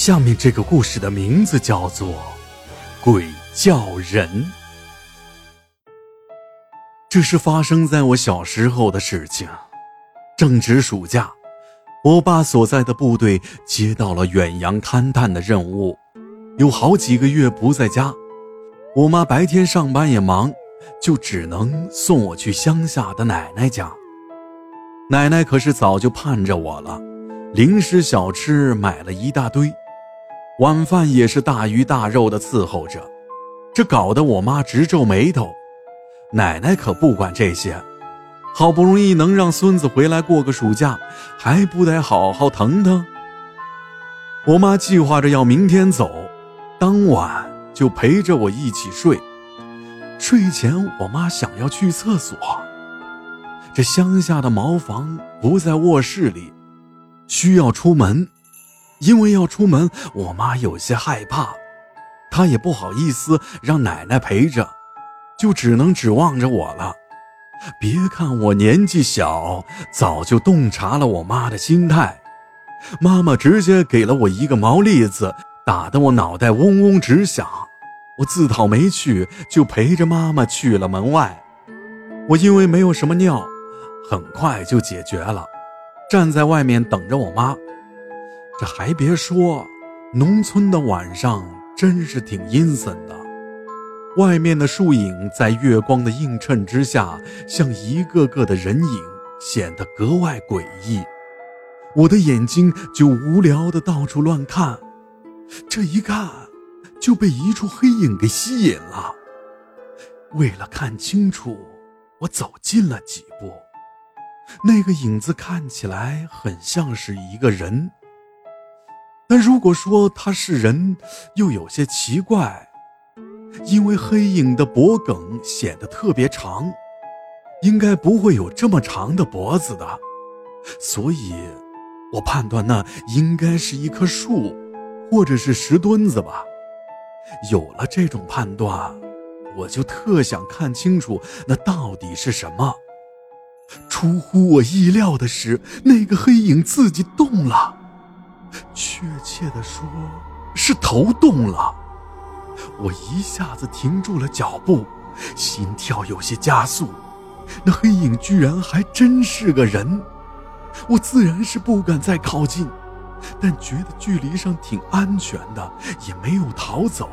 下面这个故事的名字叫做《鬼叫人》。这是发生在我小时候的事情。正值暑假，我爸所在的部队接到了远洋勘探的任务，有好几个月不在家。我妈白天上班也忙，就只能送我去乡下的奶奶家。奶奶可是早就盼着我了，零食小吃买了一大堆。晚饭也是大鱼大肉的伺候着，这搞得我妈直皱眉头。奶奶可不管这些，好不容易能让孙子回来过个暑假，还不得好好疼疼？我妈计划着要明天走，当晚就陪着我一起睡。睡前，我妈想要去厕所。这乡下的茅房不在卧室里，需要出门。因为要出门，我妈有些害怕，她也不好意思让奶奶陪着，就只能指望着我了。别看我年纪小，早就洞察了我妈的心态。妈妈直接给了我一个毛栗子，打得我脑袋嗡嗡直响。我自讨没趣，就陪着妈妈去了门外。我因为没有什么尿，很快就解决了，站在外面等着我妈。这还别说，农村的晚上真是挺阴森的。外面的树影在月光的映衬之下，像一个个的人影，显得格外诡异。我的眼睛就无聊的到处乱看，这一看就被一处黑影给吸引了。为了看清楚，我走近了几步。那个影子看起来很像是一个人。但如果说他是人，又有些奇怪，因为黑影的脖梗显得特别长，应该不会有这么长的脖子的，所以，我判断那应该是一棵树，或者是石墩子吧。有了这种判断，我就特想看清楚那到底是什么。出乎我意料的是，那个黑影自己动了。确切的说，是头动了。我一下子停住了脚步，心跳有些加速。那黑影居然还真是个人，我自然是不敢再靠近，但觉得距离上挺安全的，也没有逃走。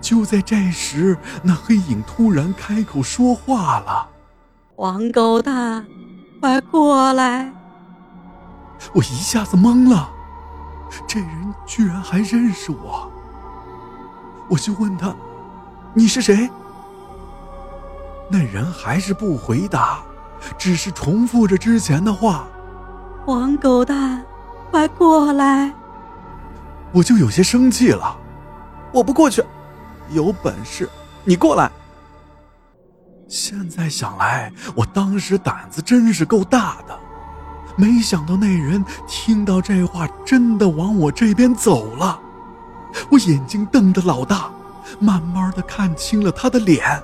就在这时，那黑影突然开口说话了：“黄狗蛋，快过来！”我一下子懵了，这人居然还认识我。我就问他：“你是谁？”那人还是不回答，只是重复着之前的话：“黄狗蛋，快过来！”我就有些生气了：“我不过去，有本事你过来！”现在想来，我当时胆子真是够大的。没想到那人听到这话，真的往我这边走了。我眼睛瞪得老大，慢慢的看清了他的脸。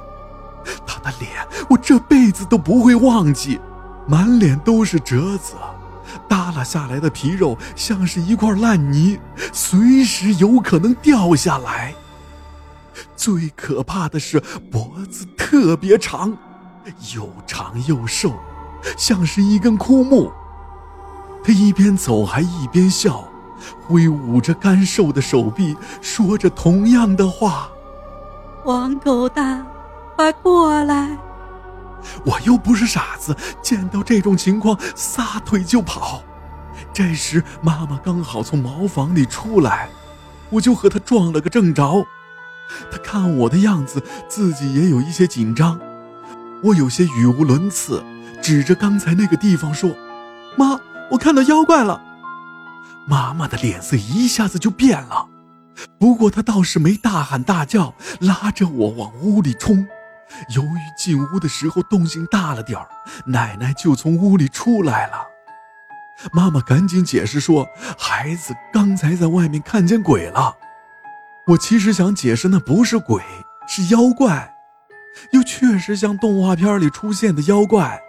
他的脸，我这辈子都不会忘记，满脸都是褶子，耷拉下来的皮肉像是一块烂泥，随时有可能掉下来。最可怕的是脖子特别长，又长又瘦，像是一根枯木。他一边走还一边笑，挥舞着干瘦的手臂，说着同样的话：“黄狗蛋，快过来！”我又不是傻子，见到这种情况，撒腿就跑。这时妈妈刚好从茅房里出来，我就和她撞了个正着。她看我的样子，自己也有一些紧张。我有些语无伦次，指着刚才那个地方说：“妈。”我看到妖怪了，妈妈的脸色一下子就变了。不过她倒是没大喊大叫，拉着我往屋里冲。由于进屋的时候动静大了点儿，奶奶就从屋里出来了。妈妈赶紧解释说：“孩子刚才在外面看见鬼了。”我其实想解释那不是鬼，是妖怪，又确实像动画片里出现的妖怪。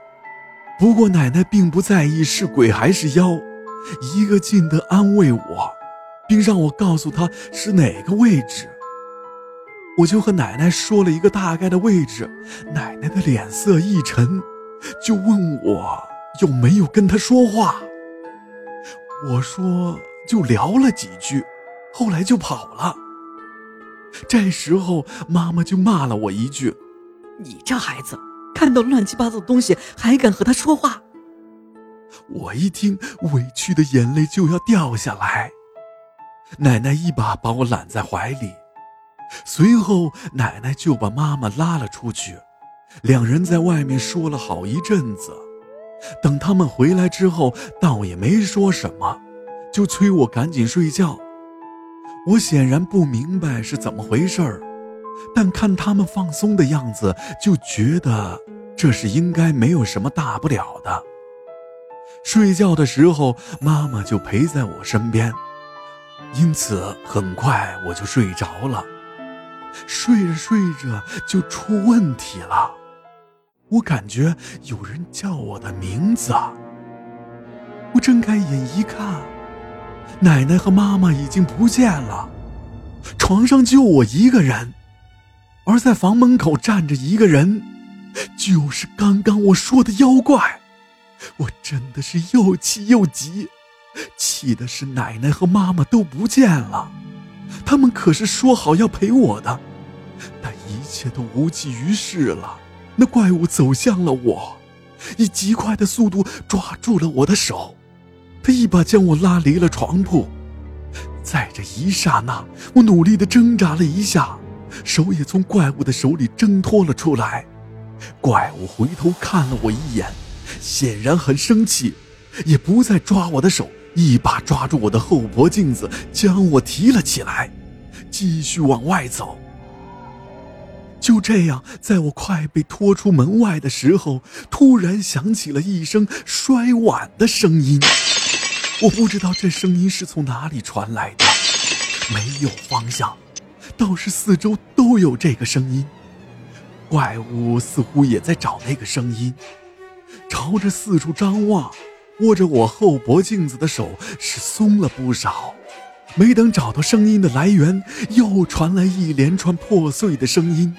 不过奶奶并不在意是鬼还是妖，一个劲地安慰我，并让我告诉他是哪个位置。我就和奶奶说了一个大概的位置，奶奶的脸色一沉，就问我有没有跟他说话。我说就聊了几句，后来就跑了。这时候妈妈就骂了我一句：“你这孩子，看到乱七八糟的东西还敢和他说话。”我一听，委屈的眼泪就要掉下来。奶奶一把把我揽在怀里。随后，奶奶就把妈妈拉了出去，两人在外面说了好一阵子。等他们回来之后，倒也没说什么，就催我赶紧睡觉。我显然不明白是怎么回事儿，但看他们放松的样子，就觉得这是应该没有什么大不了的。睡觉的时候，妈妈就陪在我身边，因此很快我就睡着了。睡着睡着就出问题了，我感觉有人叫我的名字。我睁开眼一看，奶奶和妈妈已经不见了，床上就我一个人，而在房门口站着一个人，就是刚刚我说的妖怪。我真的是又气又急，气的是奶奶和妈妈都不见了。他们可是说好要陪我的，但一切都无济于事了。那怪物走向了我，以极快的速度抓住了我的手，他一把将我拉离了床铺。在这一刹那，我努力的挣扎了一下，手也从怪物的手里挣脱了出来。怪物回头看了我一眼，显然很生气，也不再抓我的手。一把抓住我的后脖颈子，将我提了起来，继续往外走。就这样，在我快被拖出门外的时候，突然响起了一声摔碗的声音。我不知道这声音是从哪里传来的，没有方向，倒是四周都有这个声音。怪物似乎也在找那个声音，朝着四处张望。握着我后脖颈子的手是松了不少，没等找到声音的来源，又传来一连串破碎的声音。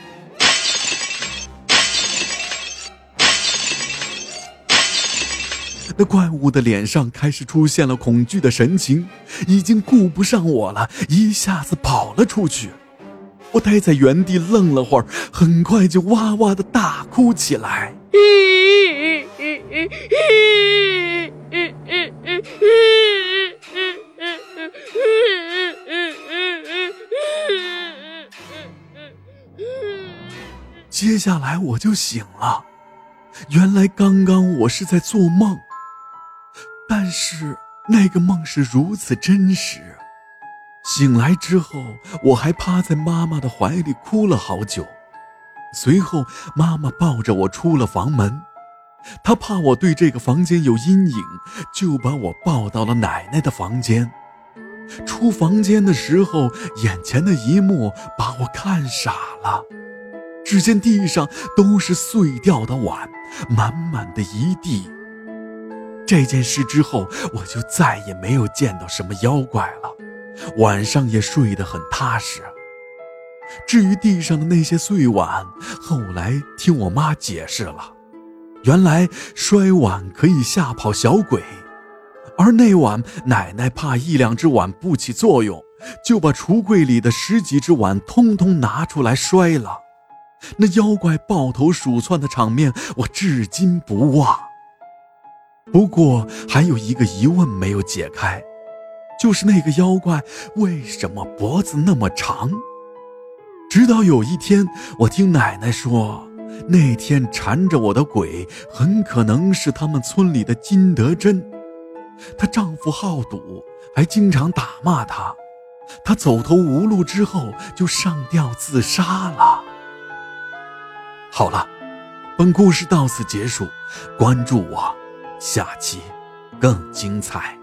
那怪物的脸上开始出现了恐惧的神情，已经顾不上我了，一下子跑了出去。我待在原地愣了会儿，很快就哇哇的大哭起来。接下来我就醒了，原来刚刚我是在做梦，但是那个梦是如此真实。醒来之后，我还趴在妈妈的怀里哭了好久。随后，妈妈抱着我出了房门。她怕我对这个房间有阴影，就把我抱到了奶奶的房间。出房间的时候，眼前的一幕把我看傻了。只见地上都是碎掉的碗，满满的一地。这件事之后，我就再也没有见到什么妖怪了，晚上也睡得很踏实。至于地上的那些碎碗，后来听我妈解释了。原来摔碗可以吓跑小鬼，而那晚奶奶怕一两只碗不起作用，就把橱柜里的十几只碗通通拿出来摔了。那妖怪抱头鼠窜的场面，我至今不忘。不过还有一个疑问没有解开，就是那个妖怪为什么脖子那么长？直到有一天，我听奶奶说。那天缠着我的鬼，很可能是他们村里的金德珍。她丈夫好赌，还经常打骂她。她走投无路之后，就上吊自杀了。好了，本故事到此结束，关注我，下期更精彩。